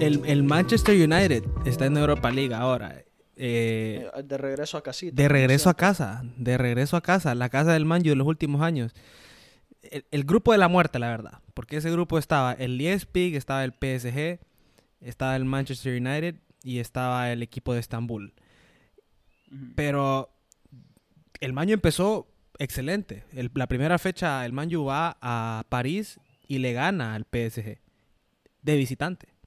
El, Manchester United está en Europa League ahora. Eh, eh, de regreso a casita. De regreso a casa. De regreso a casa. La casa del Manju de los últimos años. El, grupo de la muerte, la verdad. Porque ese grupo estaba el Leipzig, estaba el PSG, estaba el Manchester United y estaba el equipo de Estambul. Pero el Manju empezó excelente. la primera fecha, el Manju va a París y le gana al PSG de visitante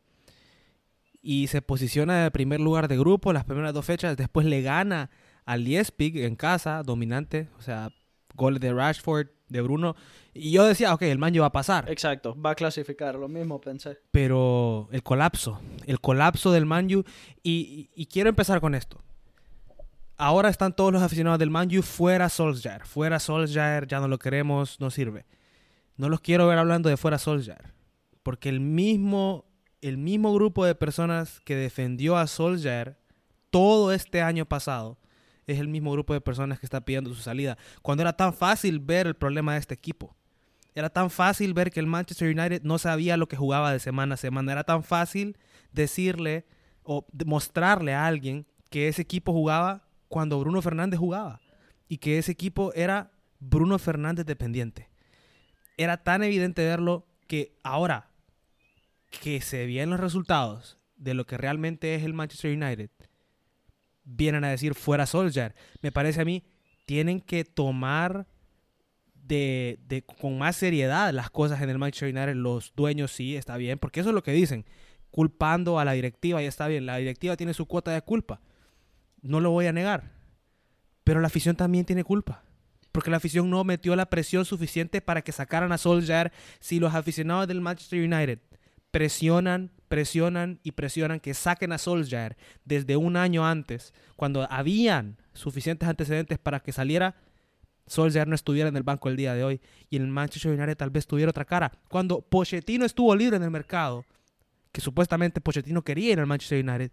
y se posiciona en el primer lugar de grupo las primeras dos fechas. Después le gana al Leipzig en casa, dominante. O sea, gol de Rashford, de Bruno. Y yo decía, ok, el Manju va a pasar. Exacto, va a clasificar, lo mismo pensé. Pero el colapso, el colapso del Manju. Y, y, quiero empezar con esto. Ahora están todos los aficionados del Manju fuera Solskjaer. Fuera Solskjaer, ya no lo queremos, no sirve. No los quiero ver hablando de fuera Solskjaer. Porque el mismo el mismo grupo de personas que defendió a Solskjaer todo este año pasado es el mismo grupo de personas que está pidiendo su salida. Cuando era tan fácil ver el problema de este equipo. Era tan fácil ver que el Manchester United no sabía lo que jugaba de semana a semana. Era tan fácil decirle o mostrarle a alguien que ese equipo jugaba cuando Bruno Fernández jugaba. Y que ese equipo era Bruno Fernández dependiente. Era tan evidente verlo que ahora, que se vienen los resultados de lo que realmente es el Manchester United, vienen a decir fuera Solskjaer. Me parece a mí, tienen que tomar de, con más seriedad las cosas en el Manchester United. Los dueños sí, está bien, porque eso es lo que dicen, culpando a la directiva y está bien. La directiva tiene su cuota de culpa, no lo voy a negar, pero la afición también tiene culpa. Porque la afición no metió la presión suficiente para que sacaran a Solskjaer si los aficionados del Manchester United presionan, presionan y presionan que saquen a Solskjaer desde un año antes, cuando habían suficientes antecedentes para que saliera, Solskjaer no estuviera en el banco el día de hoy y el Manchester United tal vez tuviera otra cara. Cuando Pochettino estuvo libre en el mercado, que supuestamente Pochettino quería ir al Manchester United,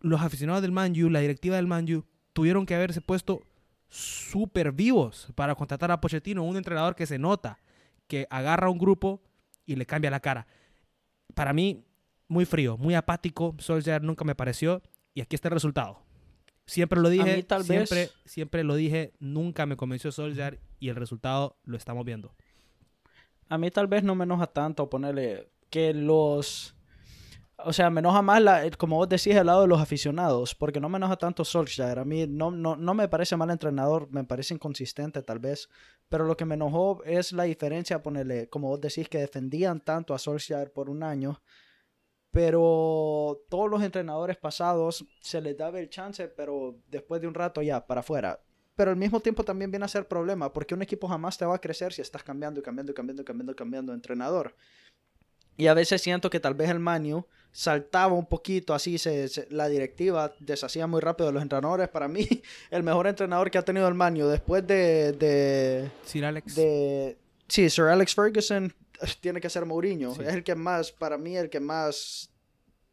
los aficionados del Man U, la directiva del Man U, tuvieron que haberse puesto súper vivos para contratar a Pochettino, un entrenador que se nota, que agarra un grupo y le cambia la cara. Para mí, muy frío, muy apático. Solskjaer nunca me pareció. Y aquí está el resultado. Siempre lo dije, siempre, siempre lo dije, nunca me convenció Solskjaer y el resultado lo estamos viendo. A mí tal vez no me enoja tanto ponerle que los o sea, me enoja más, la, como vos decís, el lado de los aficionados, porque no me enoja tanto Solskjaer. A mí no, no, no me parece mal entrenador, me parece inconsistente tal vez, pero lo que me enojó es la diferencia, ponerle, como vos decís, que defendían tanto a Solskjaer por un año, pero todos los entrenadores pasados se les daba el chance, pero después de un rato ya, para afuera. Pero al mismo tiempo también viene a ser problema, porque un equipo jamás te va a crecer si estás cambiando y cambiando y cambiando y cambiando cambiando de entrenador. Y a veces siento que tal vez el Manu saltaba un poquito, así se, la directiva deshacía muy rápido de los entrenadores. Para mí, el mejor entrenador que ha tenido el Manu después de, de Sir Alex. De, sí, Sir Alex Ferguson tiene que ser Mourinho. Es el que más, para mí, el que más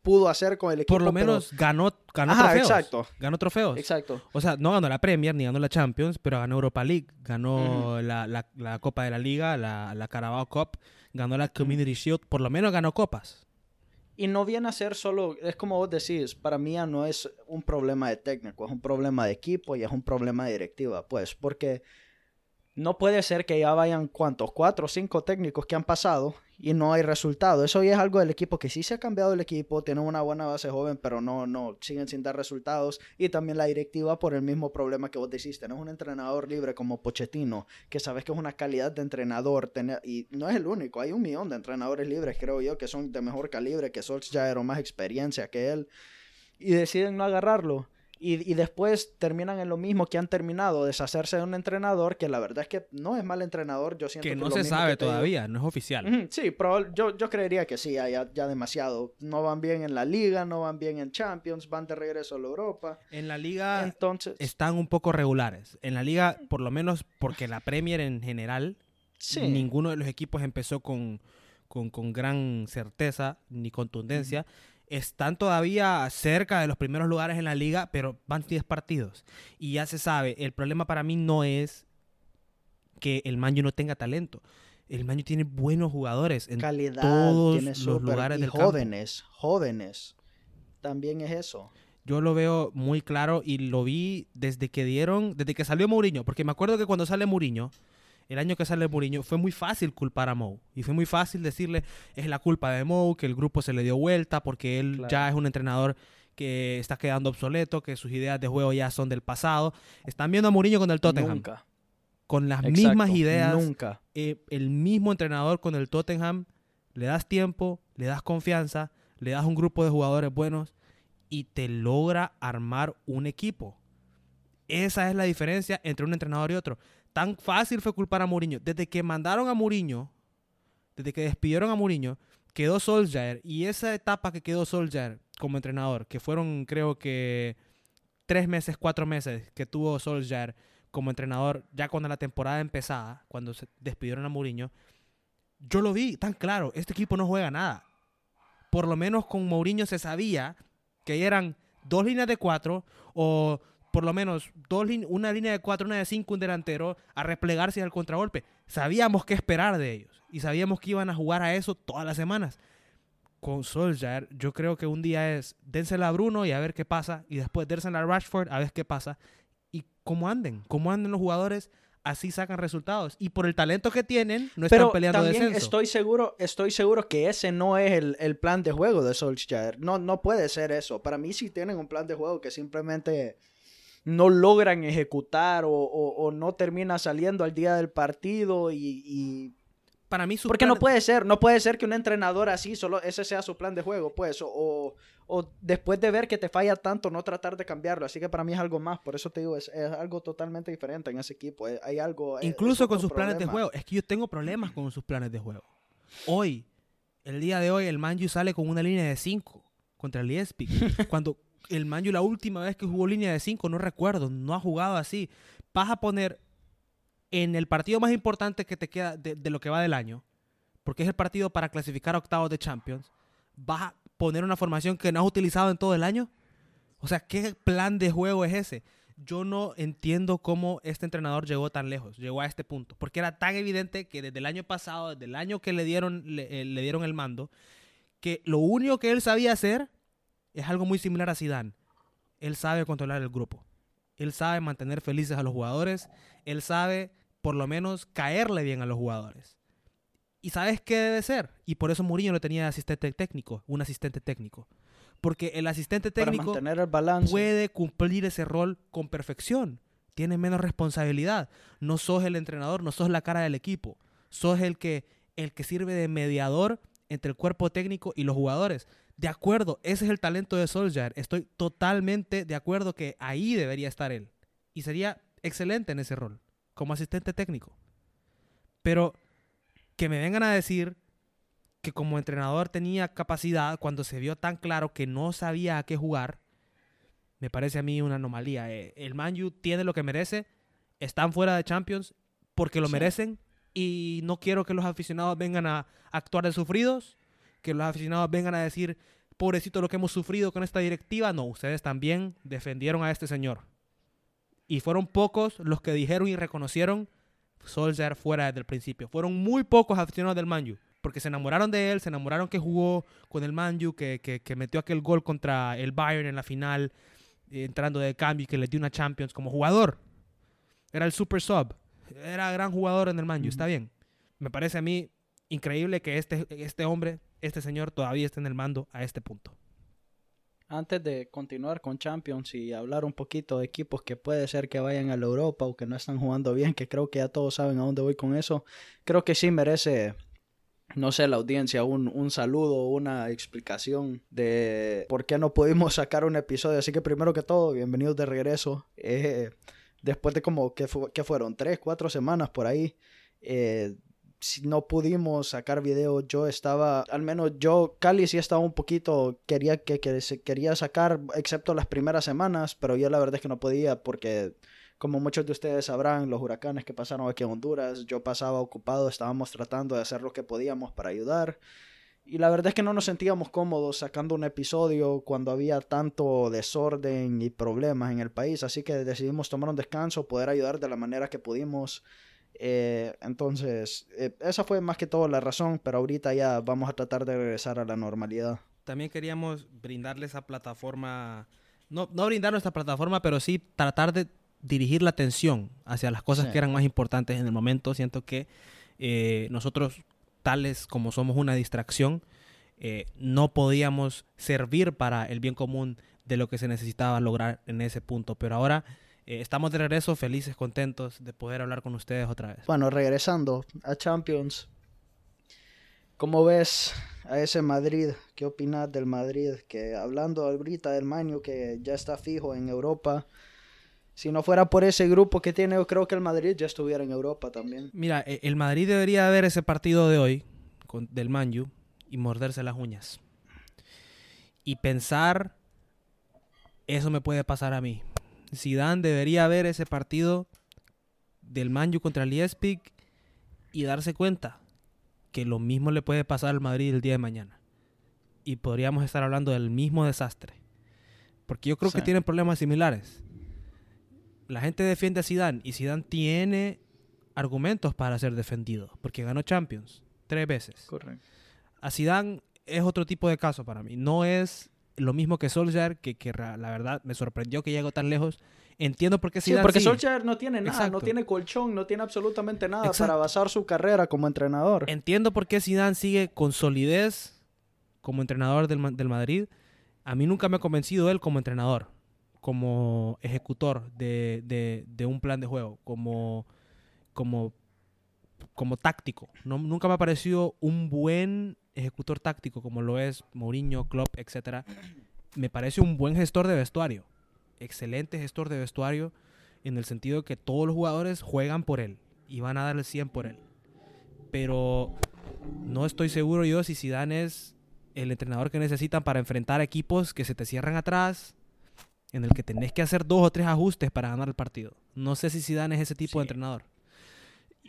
pudo hacer con el equipo. Por lo menos ganó, ganó trofeos. exacto. Ganó trofeos. Exacto. O sea, no ganó la Premier ni ganó la Champions, pero ganó Europa League, ganó la, la, Copa de la Liga, la, la Carabao Cup ganó la Community Shield, por lo menos ganó copas. Y no viene a ser solo, es como vos decís, para mí ya no es un problema de técnico, es un problema de equipo y es un problema de directiva, pues, porque no puede ser que ya vayan, ¿cuántos? Cuatro o cinco técnicos que han pasado y no hay resultado. Eso ya es algo del equipo que sí se ha cambiado el equipo, tiene una buena base joven, pero no, no, siguen sin dar resultados. Y también la directiva por el mismo problema que vos decís, tenés un entrenador libre como Pochettino, que sabes que es una calidad de entrenador, y no es el único, hay un millón de entrenadores libres, creo yo, que son de mejor calibre, que Solskjaer o más experiencia que él, y deciden no agarrarlo. Y, después terminan en lo mismo que han terminado, deshacerse de un entrenador que la verdad es que no es mal entrenador. Yo siento que, no se sabe todavía, no es oficial. sí, pero yo, yo creería que sí, ya, ya demasiado. No van bien en la liga, no van bien en Champions, van de regreso a la Europa. En la liga Entonces, están un poco regulares. En la liga, por lo menos porque la Premier en general, ninguno de los equipos empezó con, con, con gran certeza ni contundencia. Están todavía cerca de los primeros lugares en la liga, pero van 10 partidos. Y ya se sabe, el problema para mí no es que el Manju no tenga talento. El Manju tiene buenos jugadores en Calidad, todos tiene los lugares y del campo. jóvenes, jóvenes. También es eso. Yo lo veo muy claro y lo vi desde que dieron, desde que salió Mourinho, porque me acuerdo que cuando sale Mourinho, el año que sale Mourinho, fue muy fácil culpar a Mou. Y fue muy fácil decirle, es la culpa de Mou, que el grupo se le dio vuelta, porque él Claro. ya es un entrenador que está quedando obsoleto, que sus ideas de juego ya son del pasado. Están viendo a Mourinho con el Tottenham, Nunca. con las Exacto, mismas ideas, Nunca. eh, el mismo entrenador con el Tottenham, le das tiempo, le das confianza, le das un grupo de jugadores buenos y te logra armar un equipo. Esa es la diferencia entre un entrenador y otro. Tan fácil fue culpar a Mourinho. Desde que mandaron a Mourinho, desde que despidieron a Mourinho, quedó Solskjaer. Y esa etapa que quedó Solskjaer como entrenador, que fueron creo que tres meses, cuatro meses que tuvo Solskjaer como entrenador, ya cuando la temporada empezaba, cuando se despidieron a Mourinho, yo lo vi tan claro, este equipo no juega nada. Por lo menos con Mourinho se sabía que eran dos líneas de cuatro o por lo menos dos una línea de cuatro, una de cinco, un delantero a replegarse al contragolpe. Sabíamos qué esperar de ellos y sabíamos que iban a jugar a eso todas las semanas. Con Solskjaer, yo creo que un día es dénsela a Bruno y a ver qué pasa y después dénsela a Rashford a ver qué pasa y cómo anden, cómo anden los jugadores, así sacan resultados y por el talento que tienen no están Pero peleando también descenso. estoy seguro, estoy seguro que ese no es el, el plan de juego de Solskjaer. No, no puede ser eso. Para mí sí tienen un plan de juego que simplemente no logran ejecutar o, o- o no termina saliendo al día del partido y... y- Para mí su Porque no puede ser, no puede ser que un entrenador así, solo ese sea su plan de juego, pues, o, o, después de ver que te falla tanto, no tratar de cambiarlo. Así que para mí es algo más, por eso te digo, es, es algo totalmente diferente en ese equipo. eh, Hay algo... es- Incluso es con sus planes de juego. Es que yo tengo problemas con sus planes de juego. Hoy, el día de hoy, el Manju sale con una línea de 5 contra el Leipzig. Cuando el Manju la última vez que jugó línea de 5, no recuerdo, no ha jugado así. Vas a poner en el partido más importante que te queda de, lo que va del año, porque es el partido para clasificar a octavos de Champions, vas a poner una formación que no has utilizado en todo el año. O sea, ¿qué plan de juego es ese? Yo no entiendo cómo este entrenador llegó tan lejos, llegó a este punto, porque era tan evidente que desde el año pasado, desde el año que le dieron, le, eh, le dieron el mando, que lo único que él sabía hacer es algo muy similar a Zidane. Él sabe controlar el grupo. Él sabe mantener felices a los jugadores. Él sabe, por lo menos, caerle bien a los jugadores. ¿Y sabes qué debe ser? Y por eso Mourinho lo tenía de asistente técnico, un asistente técnico. Porque el asistente técnico mantener el balance. puede cumplir ese rol con perfección. Tiene menos responsabilidad. No sos el entrenador, no sos la cara del equipo. Sos el que, el que sirve de mediador entre el cuerpo técnico y los jugadores. De acuerdo, ese es el talento de Solskjaer. Estoy totalmente de acuerdo que ahí debería estar él. Y sería excelente en ese rol, como asistente técnico. Pero que me vengan a decir que como entrenador tenía capacidad cuando se vio tan claro que no sabía a qué jugar, me parece a mí una anomalía. Eh, El Man U tiene lo que merece, están fuera de Champions porque lo Sí. merecen y no quiero que los aficionados vengan a actuar de sufridos, que los aficionados vengan a decir, pobrecito lo que hemos sufrido con esta directiva. No, ustedes también defendieron a este señor. Y fueron pocos los que dijeron y reconocieron Solskjaer fuera desde el principio. Fueron muy pocos aficionados del Man U, porque se enamoraron de él, se enamoraron que jugó con el Man U, que, que- que metió aquel gol contra el Bayern en la final, eh, entrando de cambio y que le dio una Champions como jugador. Era el super sub. Era gran jugador en el Man U, Ujú. está bien. Me parece a mí increíble que este, este hombre, este señor, todavía esté en el mando a este punto. Antes de continuar con Champions y hablar un poquito de equipos que puede ser que vayan a la Europa o que no están jugando bien, que creo que ya todos saben a dónde voy con eso, creo que sí merece, no sé, la audiencia un, un saludo, una explicación de por qué no pudimos sacar un episodio. Así que primero que todo, bienvenidos de regreso. Eh, después de como, que, que fueron? Tres, cuatro semanas por ahí. Eh, si no pudimos sacar video, yo estaba, al menos yo, Cali sí estaba un poquito, quería que, quería sacar, excepto las primeras semanas, pero yo la verdad es que no podía porque, como muchos de ustedes sabrán, los huracanes que pasaron aquí en Honduras, yo pasaba ocupado, estábamos tratando de hacer lo que podíamos para ayudar Y la verdad es que no nos sentíamos cómodos sacando un episodio cuando había tanto desorden y problemas en el país, así que decidimos tomar un descanso, poder ayudar de la manera que pudimos. Eh, entonces, eh, esa fue más que todo la razón, pero ahorita ya vamos a tratar de regresar a la normalidad. También queríamos brindarle esa plataforma, no, no brindar nuestra plataforma, pero sí tratar de dirigir la atención hacia las cosas Sí. que eran más importantes en el momento. Siento que eh, nosotros, tales como somos una distracción, no podíamos servir para el bien común de lo que se necesitaba lograr en ese punto. Pero ahora eh, estamos de regreso, felices, contentos de poder hablar con ustedes otra vez. Bueno, regresando a Champions, ¿cómo ves a ese Madrid? ¿Qué opinas del Madrid? Que hablando ahorita del Manu que ya está fijo en Europa, si no fuera por ese grupo que tiene, yo creo que el Madrid ya estuviera en Europa también. Mira, e- el Madrid debería ver ese partido de hoy con, del Manju y morderse las uñas. Y pensar, eso me puede pasar a mí. Zidane debería ver ese partido del Manju contra el Leipzig y darse cuenta que lo mismo le puede pasar al Madrid el día de mañana. Y podríamos estar hablando del mismo desastre. Porque yo creo que tienen problemas similares. La gente defiende a Zidane y Zidane tiene argumentos para ser defendido, porque ganó Champions tres veces. Correcto. A Zidane es otro tipo de caso para mí. No es lo mismo que Solskjaer, que, que la verdad me sorprendió que llegó tan lejos. Entiendo por qué Sí, Zidane porque sigue. Solskjaer no tiene nada, no tiene colchón, no tiene absolutamente nada Exacto. para basar su carrera como entrenador. Entiendo por qué Zidane sigue con solidez como entrenador del, del Madrid. A mí nunca me ha convencido él como entrenador, como ejecutor de, de- de un plan de juego, como, como, como táctico. No- nunca me ha parecido un buen ejecutor táctico como lo es Mourinho, Klopp, etc. Me parece un buen gestor de vestuario. Excelente gestor de vestuario en el sentido de que todos los jugadores juegan por él y van a dar el 100 por él. Pero no estoy seguro yo si Zidane es el entrenador que necesitan para enfrentar equipos que se te cierran atrás, en el que tenés que hacer dos o tres ajustes para ganar el partido. No sé si Zidane es ese tipo de entrenador.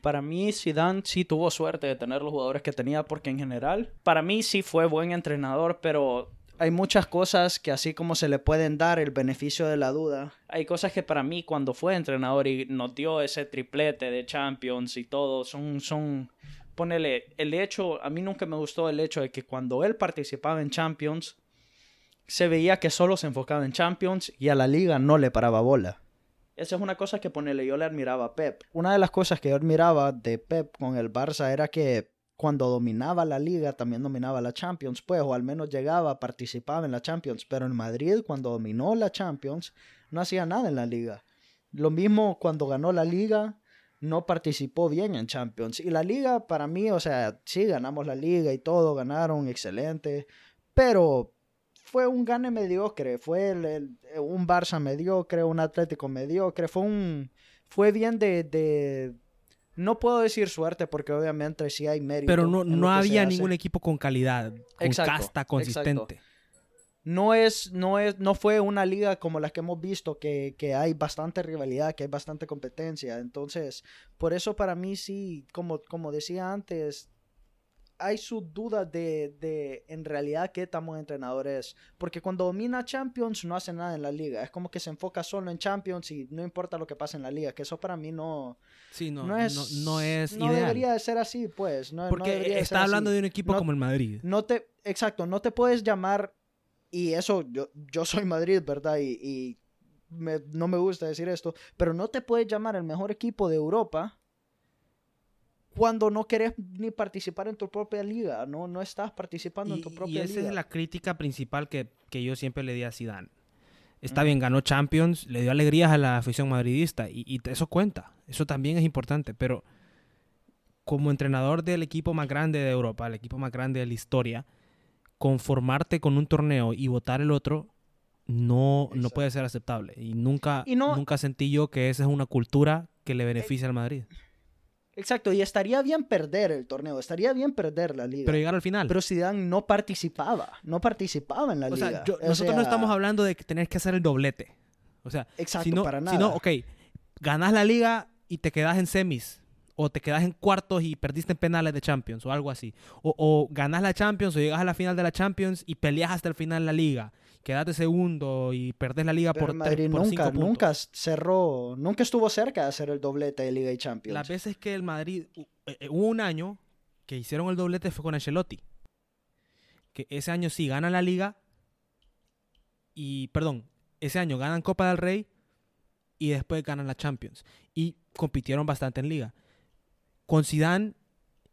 Para mí, Zidane sí tuvo suerte de tener los jugadores que tenía, porque en general, para mí sí fue buen entrenador, pero hay muchas cosas que así como se le pueden dar el beneficio de la duda, hay cosas que para mí cuando fue entrenador y nos dio ese triplete de Champions y todo, son, son, ponele, el hecho, a mí nunca me gustó el hecho de que cuando él participaba en Champions, se veía que solo se enfocaba en Champions y a la liga no le paraba bola. Esa es una cosa que ponele, yo le admiraba a Pep. Una de las cosas que yo admiraba de Pep con el Barça era que cuando dominaba la liga también dominaba la Champions, pues, o al menos llegaba, participaba en la Champions. Pero en Madrid, cuando dominó la Champions, no hacía nada en la liga. Lo mismo cuando ganó la liga, no participó bien en Champions. Y la liga, para mí, o sea, sí, ganamos la liga y todo, ganaron, excelente. Pero fue un gane mediocre, fue el- el- un Barça mediocre, un Atlético mediocre, fue un fue bien de, de no puedo decir suerte porque obviamente sí hay mérito. Pero no, no había ningún equipo con calidad, con Exacto, casta exacto. consistente. No es, no es, no fue una liga como las que hemos visto, que, que hay bastante rivalidad, que hay bastante competencia. Entonces, por eso para mí sí, como, como decía antes, hay sus dudas de, de en realidad qué tan buen entrenador es. Porque cuando domina Champions no hace nada en la liga. Es como que se enfoca solo en Champions y no importa lo que pase en la liga. Que eso para mí no, Sí, no, no, es, no es no debería de ser así, pues. No, Porque está hablando así. de un equipo como el Madrid. No te, exacto, no te puedes llamar, y eso, yo, yo soy Madrid, ¿verdad? Y, y me- no me gusta decir esto, pero no te puedes llamar el mejor equipo de Europa cuando no querés ni participar en tu propia liga, no, no estás participando en tu Y, y propia esa liga. es la crítica principal que, que yo siempre le di a Zidane. Está bien, ganó Champions, le dio alegrías a la afición madridista y, y eso cuenta, eso también es importante, pero como entrenador del equipo más grande de Europa, el equipo más grande de la historia, conformarte con un torneo y votar el otro no, no puede ser aceptable. Y nunca, Y no- nunca sentí yo que esa es una cultura que le beneficia al Madrid. Exacto, y estaría bien perder el torneo, estaría bien perder la liga. Pero llegar al final. Pero Zidane no participaba, no participaba en la o liga. sea, yo- O nosotros no estamos hablando de que tenés que hacer el doblete. O sea, Exacto, para nada. no, ok, ganás la liga y te quedas en semis. o te quedas en cuartos y perdiste en penales de Champions o algo así. O, o ganas la Champions o llegas a la final de la Champions y peleas hasta el final de la liga. Quedaste segundo y perdés la liga Pero por, el tres- Madrid por nunca, cinco puntos. nunca cerró, nunca estuvo cerca de hacer el doblete de Liga y Champions. Las veces que el Madrid... hu- eh, Hubo un año que hicieron el doblete fue con Ancelotti. Que ese año sí ganan la liga y... Perdón, ese año ganan Copa del Rey y después ganan la Champions. Y compitieron bastante en liga. Con Zidane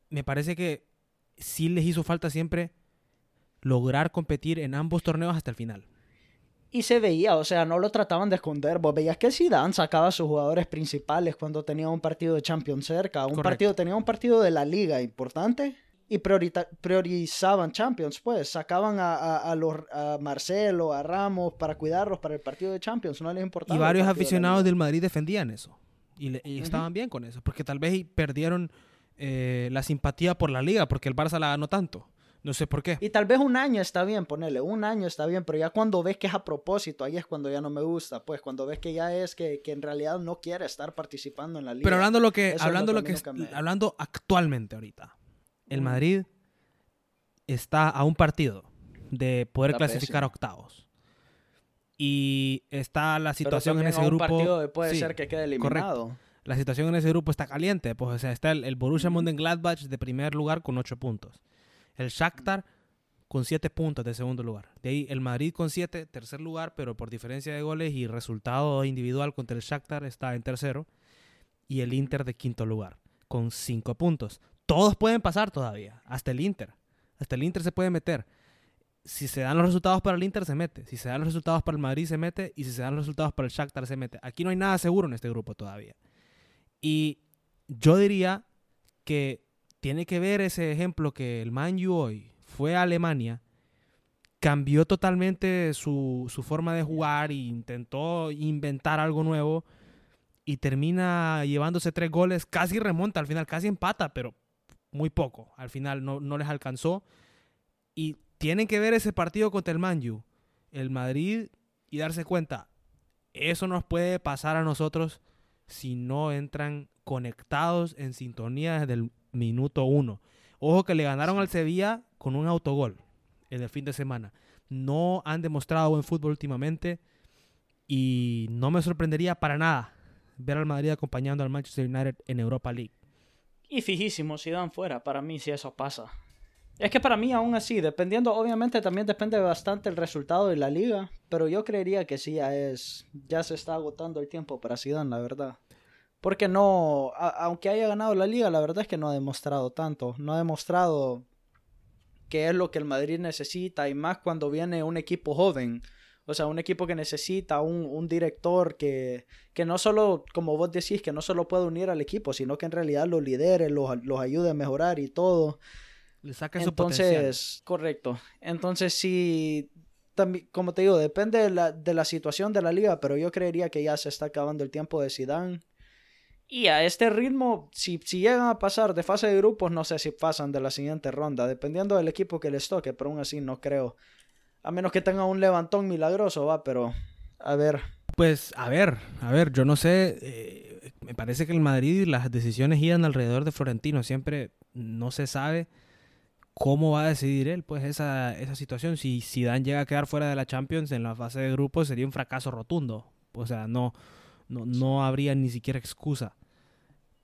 me parece que sí les hizo falta siempre lograr competir en ambos torneos hasta el final. Y se veía, o sea, no lo trataban de esconder. Vos veías que Zidane sacaba a sus jugadores principales cuando tenía un partido de Champions cerca. Un Correcto. partido, tenía un partido de la liga importante y priorizaban Champions, pues. Sacaban a, a, a los, a Marcelo, a Ramos para cuidarlos para el partido de Champions. No les importaba. Y varios de aficionados Liga. del Madrid defendían eso. Y, le- y Ujú. estaban bien con eso. Porque tal vez perdieron eh, la simpatía por la liga. Porque el Barça la ganó tanto. No sé por qué. Y tal vez un año está bien, ponerle, un año está bien, pero ya cuando ves que es a propósito, ahí es cuando ya no me gusta, pues cuando ves que ya es que, que en realidad no quiere estar participando en la liga. Pero hablando lo que, hablando lo lo que me- hablando actualmente ahorita, el Mm. Madrid está a un partido de poder Está clasificar a pésimo. octavos. Y está la Pero situación en ese a un grupo. partido puede sí, ser que quede correcto. eliminado. La situación en ese grupo está caliente. Pues, o sea, está el, el Borussia Ujú. Mönchengladbach de primer lugar con 8 puntos. El Shakhtar con 7 puntos de segundo lugar. De ahí el Madrid con 7, tercer lugar, pero por diferencia de goles y resultado individual contra el Shakhtar está en tercero. Y el Inter de quinto lugar con 5 puntos. Todos pueden pasar todavía, hasta el Inter. Hasta el Inter se puede meter. Si se dan los resultados para el Inter, se mete. Si se dan los resultados para el Madrid, se mete. Y si se dan los resultados para el Shakhtar, se mete. Aquí no hay nada seguro en este grupo todavía. Y yo diría que tiene que ver ese ejemplo que el Man U hoy fue a Alemania, cambió totalmente su, su forma de jugar e intentó inventar algo nuevo y termina llevándose tres goles, casi remonta al final, casi empata, pero muy poco. Al final no, no les alcanzó. Y tienen que ver ese partido contra el Man U, el Madrid, y darse cuenta, eso nos puede pasar a nosotros si no entran conectados en sintonía desde el minuto uno. Ojo que le ganaron al Sevilla con un autogol en el fin de semana. No han demostrado buen fútbol últimamente y no me sorprendería para nada ver al Madrid acompañando al Manchester United en Europa League. Y fijísimo, si dan fuera, para mí si eso pasa. Es que para mí aún así, dependiendo, obviamente también depende bastante el resultado de la liga, pero yo creería que sí ya es, ya se está agotando el tiempo para Zidane, la verdad. Porque no, a- aunque haya ganado la liga, la verdad es que no ha demostrado tanto, no ha demostrado qué es lo que el Madrid necesita y más cuando viene un equipo joven. O sea, un equipo que necesita un, un director que, que no solo, como vos decís, que no solo puede unir al equipo, sino que en realidad los lidere, los, los ayude a mejorar y todo. Le saca su. Entonces, correcto. Entonces, sí, también, como te digo, depende de la, de la situación de la liga, pero yo creería que ya se está acabando el tiempo de Zidane. Y a este ritmo, si, si llegan a pasar de fase de grupos, no sé si pasan de la siguiente ronda, dependiendo del equipo que les toque, pero aún así no creo. A menos que tengan un levantón milagroso, va, pero a ver. Pues a ver, a ver, yo no sé, eh, me parece que el Madrid las decisiones giran alrededor de Florentino, siempre no se sabe cómo va a decidir él pues esa, esa situación. Si Zidane llega a quedar fuera de la Champions en la fase de grupos sería un fracaso rotundo, o sea, no, no, no habría ni siquiera excusa.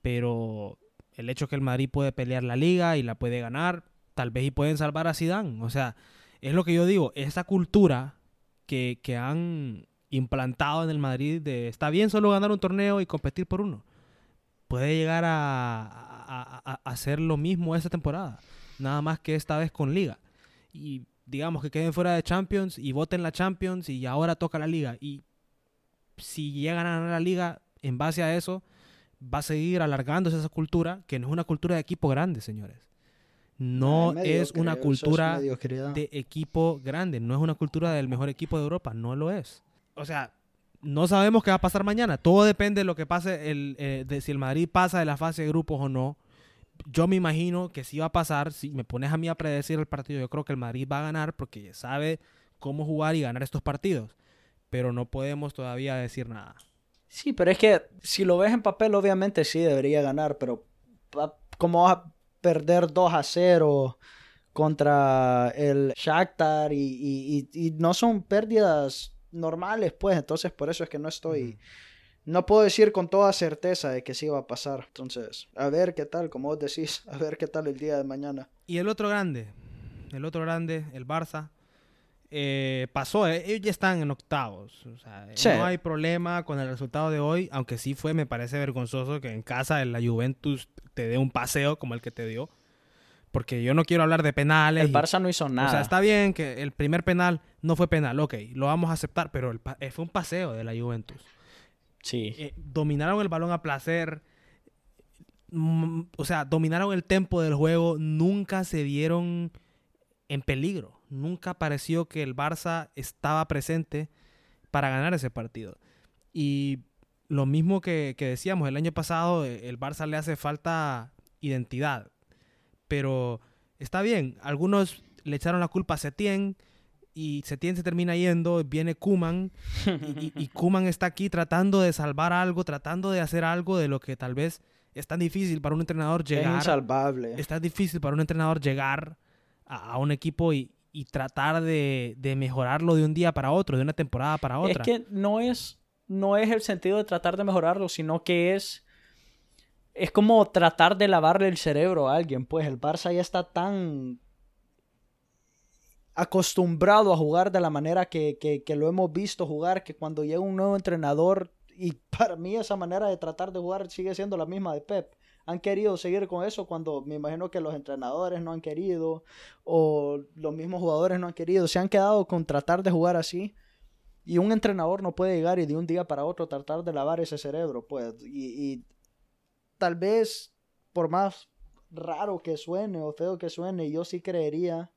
Pero el hecho que el Madrid puede pelear la liga y la puede ganar, tal vez y pueden salvar a Zidane, o sea, es lo que yo digo, esa cultura que, que han implantado en el Madrid de está bien solo ganar un torneo y competir por uno. Puede llegar a hacer lo mismo esta temporada, nada más que esta vez con liga. Y digamos que queden fuera de Champions y voten la Champions y ahora toca la liga. Y si llegan a ganar la liga en base a eso, va a seguir alargándose esa cultura, que no es una cultura de equipo grande, señores. No es una es cultura de equipo grande, no es una cultura del mejor equipo de Europa, no lo es. O sea, no sabemos qué va a pasar mañana, todo depende de lo que pase, el, eh, de si el Madrid pasa de la fase de grupos o no. Yo me imagino que sí va a pasar, si me pones a mí a predecir el partido, yo creo que el Madrid va a ganar porque sabe cómo jugar y ganar estos partidos, pero no podemos todavía decir nada. Sí, pero es que si lo ves en papel, obviamente sí debería ganar, pero ¿cómo vas a perder 2 a 0 contra el Shakhtar? Y, y- y- y no son pérdidas normales, pues. Entonces, por eso es que no estoy... No puedo decir con toda certeza de que sí va a pasar. Entonces, a ver qué tal, como vos decís, a ver qué tal el día de mañana. Y el otro grande, el otro grande, el Barça, eh, pasó, eh, ellos ya están en octavos. O sea, eh, no hay problema con el resultado de hoy, aunque sí fue, me parece vergonzoso que en casa de la Juventus te dé un paseo como el que te dio. Porque yo no quiero hablar de penales. El y- Barça no hizo nada. O sea, está bien que el primer penal no fue penal, ok, lo vamos a aceptar, pero el eh, fue un paseo de la Juventus. Sí. Eh, dominaron el balón a placer. Mm, O sea, dominaron el tempo del juego. Nunca se vieron en peligro. Nunca pareció que el Barça estaba presente para ganar ese partido. Y lo mismo que, que decíamos el año pasado, eh, el Barça le hace falta identidad. Pero está bien, algunos le echaron la culpa a Setién y Setién se termina yendo, viene Kuman y, Koeman está aquí tratando de salvar algo, tratando de hacer algo de lo que tal vez es tan difícil para un entrenador Es llegar. insalvable. Es tan difícil para un entrenador llegar a, a un equipo y, y tratar de, de mejorarlo de un día para otro, de una temporada para otra. Es que no es, no es el sentido de tratar de mejorarlo, sino que es, es como tratar de lavarle el cerebro a alguien. Pues el Barça ya está tan acostumbrado a jugar de la manera que, que- que lo hemos visto jugar, que cuando llega un nuevo entrenador, y para mí esa manera de tratar de jugar sigue siendo la misma de Pep. Han querido seguir con eso cuando me imagino que los entrenadores no han querido o los mismos jugadores no han querido. Se han quedado con tratar de jugar así. Y un entrenador no puede llegar y de un día para otro tratar de lavar ese cerebro, pues. Y, tal vez, por más raro que suene o feo que suene, yo sí creería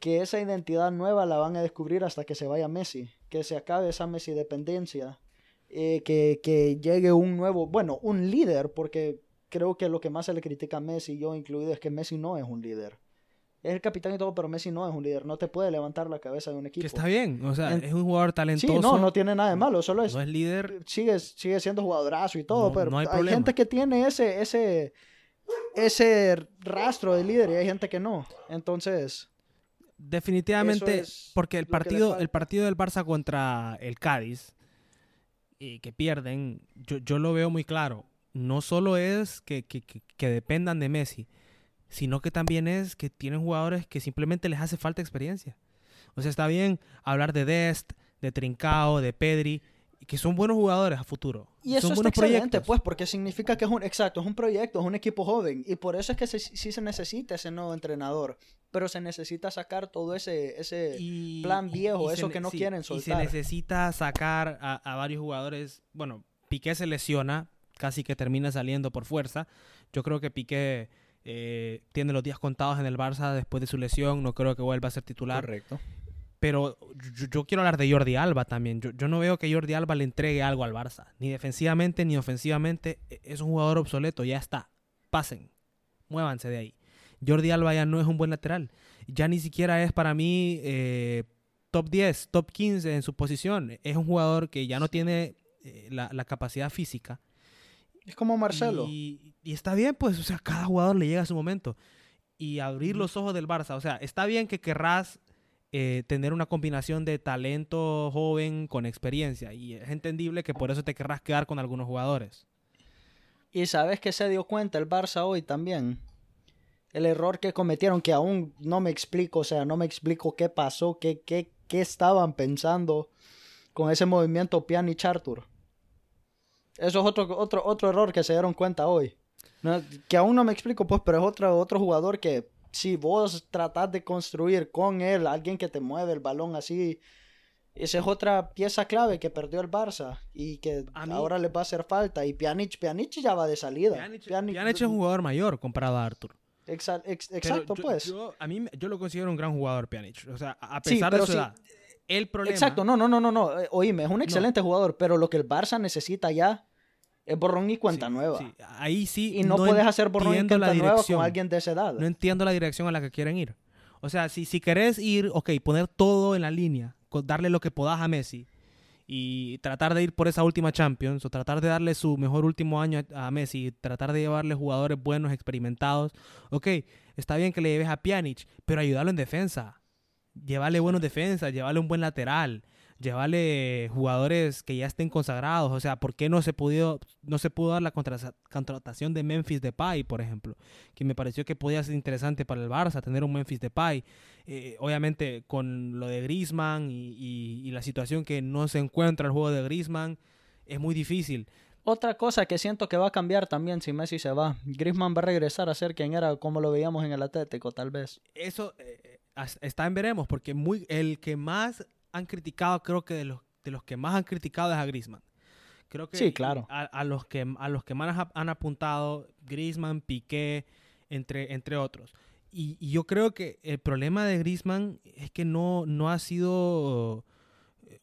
que esa identidad nueva la van a descubrir hasta que se vaya Messi. Que se acabe esa Messi dependencia. eh, que, que llegue un nuevo, bueno, un líder, porque creo que lo que más se le critica a Messi, yo incluido, es que Messi no es un líder. Es el capitán y todo, pero Messi no es un líder. No te puede levantar la cabeza de un equipo. Que está bien, o sea, En- es un jugador talentoso. Sí, no, no tiene nada de malo, solo es, no es líder. sigue, sigue siendo jugadorazo y todo, No- pero no hay gente que tiene ese, ese, ese rastro de líder y hay gente que no. Entonces, Definitivamente, es porque el partido, el partido del Barça contra el Cádiz, y que pierden, yo, yo lo veo muy claro. No solo es que, que- que- dependan de Messi, sino que también es que tienen jugadores que simplemente les hace falta experiencia. O sea, está bien hablar de Dest, de Trincao, de Pedri, que son buenos jugadores a futuro. y eso son está buenos excelente, proyectos. pues, porque significa que es un, exacto, es un proyecto, es un equipo joven y por eso es que se- sí se necesita ese nuevo entrenador, pero se necesita sacar todo ese, ese Y- plan viejo, y eso se que no sí, quieren Y se soltar. necesita sacar a, a varios jugadores. Bueno, Piqué se lesiona, casi que termina saliendo por fuerza. Yo creo que Piqué eh, tiene los días contados en el Barça después de su lesión. No creo que vuelva a ser titular. Correcto. Pero yo, yo quiero hablar de Jordi Alba también. Yo, yo no veo que Jordi Alba le entregue algo al Barça. Ni defensivamente ni ofensivamente. E- Es un jugador obsoleto. Ya está. Pasen. Muévanse de ahí. Jordi Alba ya no es un buen lateral. Ya ni siquiera es para mí eh, top 10, top 15 en su posición. Es un jugador que ya no tiene eh, la, la capacidad física. Es como Marcelo. Y, y está bien, pues, o sea, cada jugador le llega a su momento. Y abrir los ojos del Barça, o sea, está bien que querrás eh, tener una combinación de talento joven con experiencia. Y es entendible que por eso te querrás quedar con algunos jugadores. Y sabes que se dio cuenta el Barça hoy también. El error que cometieron, que aún no me explico, o sea, no me explico qué pasó, qué, qué, qué estaban pensando con ese movimiento Pjanic Arthur. Eso es otro, otro, otro error que se dieron cuenta hoy. No, que aún no me explico, pues, pero es otro, otro jugador que si vos tratás de construir con él, alguien que te mueve el balón así, esa es otra pieza clave que perdió el Barça y que mí- ahora les va a hacer falta. Y Pjanic, Pjanic ya va de salida. Pjanic, Pjanic- Pjanic es un jugador mayor comparado a Arthur. Exa- ex- exacto, yo- pues. Yo, a mí, yo lo considero un gran jugador, Pjanic. O sea, a Sí, pesar de su sí. edad. El problema... Exacto, no, no, no, no, no. eh, Oíme, es un excelente jugador, pero lo que el Barça necesita ya es borrón y cuenta Sí, nueva. sí. Ahí sí Y no, puedes hacer borrón y cuenta la nueva con alguien de esa edad. No entiendo la dirección a la que quieren ir. O sea, si, si querés ir, ok, poner todo en la línea, darle lo que podás a Messi y tratar de ir por esa última Champions o tratar de darle su mejor último año a, a Messi, tratar de llevarle jugadores buenos, experimentados. Ok, está bien que le lleves a Pjanic, pero ayudarlo en defensa. Llevarle buenos defensas, llevarle un buen lateral, llevarle jugadores que ya estén consagrados. O sea, ¿por qué no se, pudo, no se pudo dar la contra- contratación de Memphis Depay, por ejemplo? Que me pareció que podía ser interesante para el Barça tener un Memphis Depay. Eh, obviamente con lo de Griezmann y, y- y la situación que no se encuentra el juego de Griezmann, es muy difícil. Otra cosa que siento que va a cambiar también si Messi se va. Griezmann va a regresar a ser quien era como lo veíamos en el Atlético, tal vez. Eso eh, as- está en veremos, porque muy, el que más han criticado, creo que de los, de los que más han criticado es a Griezmann. Creo que Sí, claro. A, a los que a los que más ha- han apuntado Griezmann, Piqué, entre, entre otros. Y, y yo creo que el problema de Griezmann es que no, no ha sido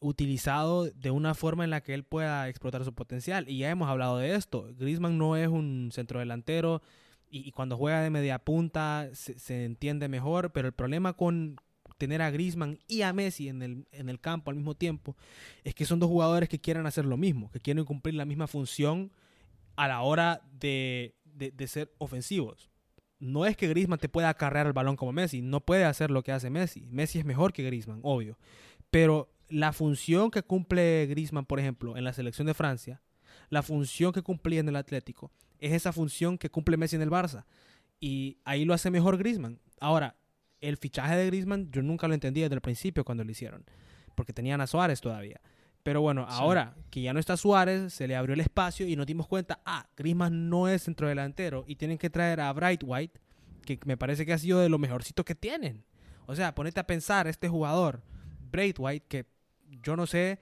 utilizado de una forma en la que él pueda explotar su potencial. Y ya hemos hablado de esto. Griezmann no es un centrodelantero y, y cuando juega de media punta se, se entiende mejor, pero el problema con tener a Griezmann y a Messi en el, en el campo al mismo tiempo es que son dos jugadores que quieren hacer lo mismo, que quieren cumplir la misma función a la hora de, de- de ser ofensivos. No es que Griezmann te pueda acarrear el balón como Messi, no puede hacer lo que hace Messi. Messi es mejor que Griezmann, obvio. Pero la función que cumple Griezmann, por ejemplo, en la selección de Francia, la función que cumplía en el Atlético, es esa función que cumple Messi en el Barça. Y ahí lo hace mejor Griezmann. Ahora, el fichaje de Griezmann yo nunca lo entendí desde el principio cuando lo hicieron, porque tenían a Suárez todavía. Pero bueno, Sí. ahora que ya no está Suárez, se le abrió el espacio y nos dimos cuenta, ah, Griezmann no es centrodelantero y tienen que traer a Bright White, que me parece que ha sido de lo mejorcito que tienen. O sea, ponete a pensar, este jugador, Bright White, que yo no sé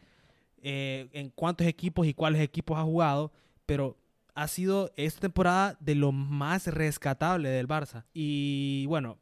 eh, en cuántos equipos y cuáles equipos ha jugado, pero ha sido esta temporada de lo más rescatable del Barça. Y bueno,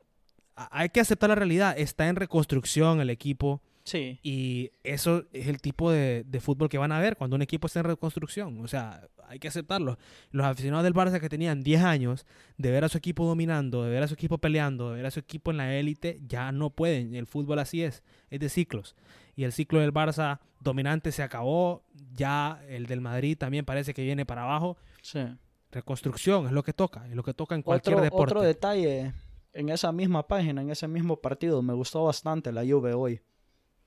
hay que aceptar la realidad, está en reconstrucción el equipo. Sí. Y eso es el tipo de, de fútbol que van a ver cuando un equipo está en reconstrucción. O sea, hay que aceptarlo. Los aficionados del Barça que tenían 10 años de ver a su equipo dominando, de ver a su equipo peleando, de ver a su equipo en la élite, ya no pueden. El fútbol así es, es de ciclos. Y el ciclo del Barça dominante se acabó. Ya el del Madrid también parece que viene para abajo. Sí. Reconstrucción es lo que toca, es lo que toca en cualquier Otro, deporte. otro detalle, en esa misma página, en ese mismo partido, me gustó bastante la Juve hoy.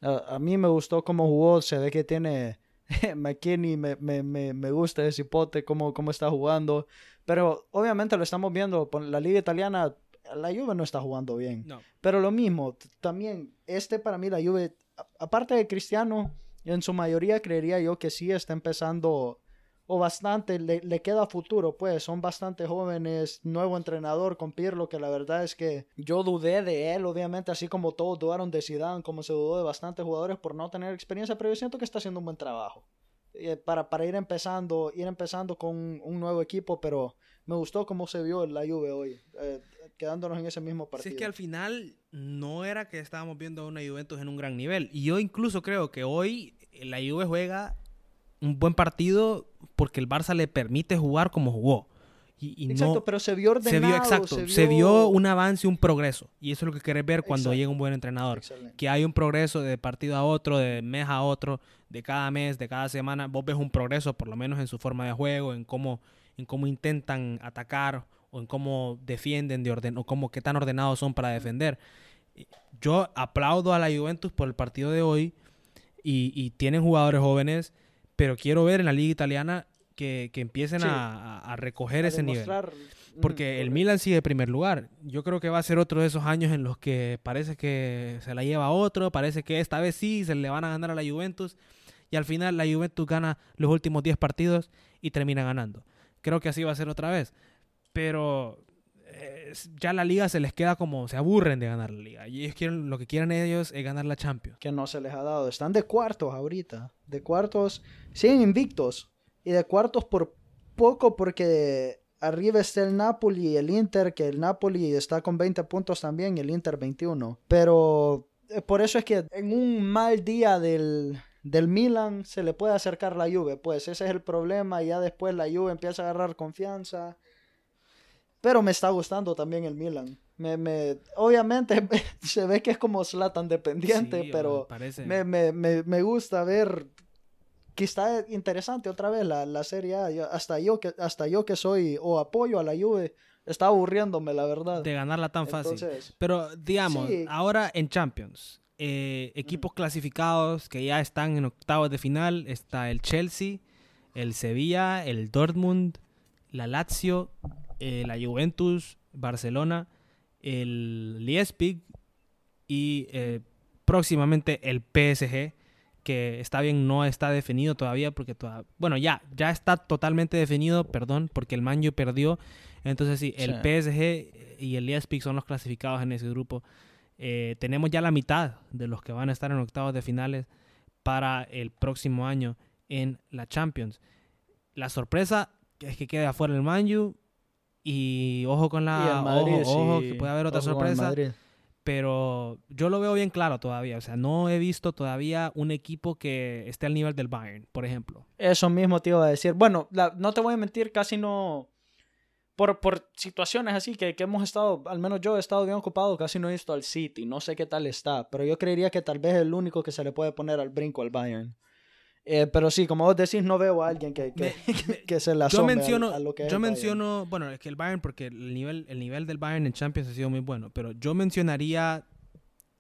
A, a mí me gustó cómo jugó, se ve que tiene McKinney, me, me, me, me gusta ese hipote, cómo, cómo está jugando. Pero obviamente lo estamos viendo, la liga italiana, la Juve no está jugando bien. No. Pero lo mismo, también, este para mí la Juve, aparte de Cristiano, en su mayoría creería yo que sí está empezando, o bastante, le, le queda futuro, pues, son bastante jóvenes, nuevo entrenador con Pirlo, que la verdad es que yo dudé de él, obviamente, así como todos dudaron de Zidane, como se dudó de bastantes jugadores por no tener experiencia, pero yo siento que está haciendo un buen trabajo. eh, Para, para ir empezando, ir empezando con un, un nuevo equipo, pero me gustó cómo se vio la Juve hoy, eh, quedándonos en ese mismo Si partido. es que al final no era que estábamos viendo a una Juventus en un gran nivel. Y yo incluso creo que hoy la Juve juega un buen partido porque el Barça le permite jugar como jugó. Y, y Exacto, no pero se vio ordenado. se vio exacto, se vio... un avance, un progreso. Y eso es lo que querés ver cuando Exacto. llega un buen entrenador. Excelente. Que hay un progreso de partido a otro, de mes a otro, de cada mes, de cada semana. Vos ves un progreso, por lo menos en su forma de juego, en cómo, en cómo intentan atacar o en cómo defienden de orden o cómo qué tan ordenados son para defender. Yo aplaudo a la Juventus por el partido de hoy y, y tienen jugadores jóvenes, pero quiero ver en la liga italiana que, que empiecen Sí. a, a- recoger A ese nivel. Porque Mm, el. Milan sigue en primer lugar. Yo creo que va a ser otro de esos años en los que parece que se la lleva otro, parece que esta vez sí se le van a ganar a la Juventus y al final la Juventus gana los últimos 10 partidos y termina ganando. Creo que así va a ser otra vez. Pero ya la liga se les queda como se aburren de ganar la liga. Y ellos quieren, lo que quieren ellos es ganar la Champions. Que no se les ha dado. Están de cuartos ahorita. De cuartos. Siguen invictos. Y de cuartos por poco porque arriba está el Napoli y el Inter, que el Napoli está con 20 puntos también y el Inter 21. Pero eh, por eso es que en un mal día del, del Milan se le puede acercar la Juve. Pues ese es el problema. Y ya después la Juve empieza a agarrar confianza. Pero me está gustando también el Milan. Me, me, obviamente se ve que es como Zlatan dependiente, Sí, pero me, me, me, me gusta ver que está interesante otra vez la, la Serie A. Yo- hasta, yo que, hasta yo que soy o apoyo a la Juve, está aburriéndome, la verdad. De ganarla tan fácil. Entonces, Pero digamos, Sí. ahora en Champions, eh, equipos clasificados que ya están en octavos de final, está el Chelsea, el Sevilla, el Dortmund, la Lazio, eh, la Juventus, Barcelona, el Leipzig y eh, próximamente el PSG, que está bien, no está definido todavía porque toda- bueno, ya, ya está totalmente definido, perdón, porque el Man U perdió. Entonces sí, el Sí. PSG y el Leipzig son los clasificados en ese grupo. Eh, tenemos ya la mitad de los que van a estar en octavos de finales para el próximo año en la Champions. La sorpresa es que quede afuera el Man U y ojo con la Madrid, ojo, ojo, sí, que puede haber otra ojo sorpresa pero yo lo veo bien claro todavía. O sea, no he visto todavía un equipo que esté al nivel del Bayern, por ejemplo. Eso mismo te iba a decir. Bueno, la- no te voy a mentir, casi no. Por, por situaciones así que, que hemos estado, al menos yo he estado bien ocupado, casi no he visto al City. No sé qué tal está, pero yo creería que tal vez es el único que se le puede poner al brinco al Bayern. Eh, pero sí, como vos decís, no veo a alguien que, que, que se la Yo menciono, a lo que es yo el Bayern. menciono, bueno, es que el Bayern, porque el nivel, el nivel del Bayern en Champions ha sido muy bueno, pero yo mencionaría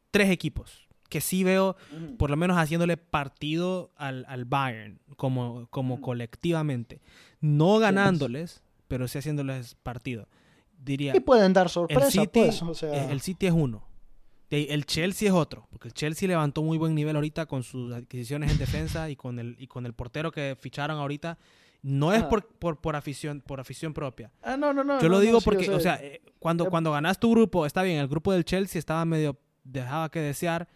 tres equipos que sí veo, por lo menos haciéndole partido al, al Bayern, como, como colectivamente. No ganándoles, pero sí haciéndoles partido. Diría, Y pueden dar el sorpresa, City, pues. O sea, eh, el City es uno. El Chelsea es otro, porque el Chelsea levantó muy buen nivel ahorita con sus adquisiciones en defensa y con el, y con el portero que ficharon ahorita. No es Ajá. por, por, por afición, por afición propia. Ah, no, no, no. Yo no, lo digo no, sí, porque, o sea, eh, cuando, cuando ganas tu grupo, está bien, el grupo del Chelsea estaba medio, dejaba que desear,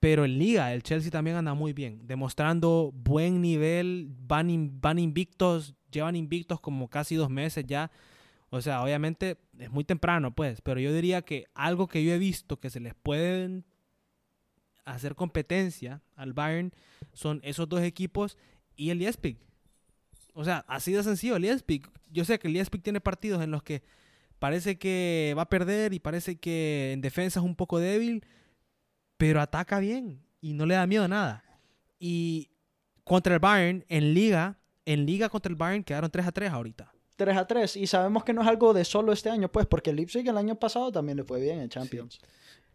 pero en liga el Chelsea también anda muy bien, demostrando buen nivel, van, in- van invictos, llevan invictos como casi dos meses ya. O sea, obviamente es muy temprano, pues, pero yo diría que algo que yo he visto que se les pueden hacer competencia al Bayern son esos dos equipos y el Leipzig. O sea, así de sencillo, el Leipzig. Yo sé que el Leipzig tiene partidos en los que parece que va a perder y parece que en defensa es un poco débil, pero ataca bien y no le da miedo a nada. Y contra el Bayern, en liga, en liga contra el Bayern quedaron 3 a 3 ahorita. 3 a 3. Y sabemos que no es algo de solo este año, pues, porque el Leipzig el año pasado también le fue bien en Champions.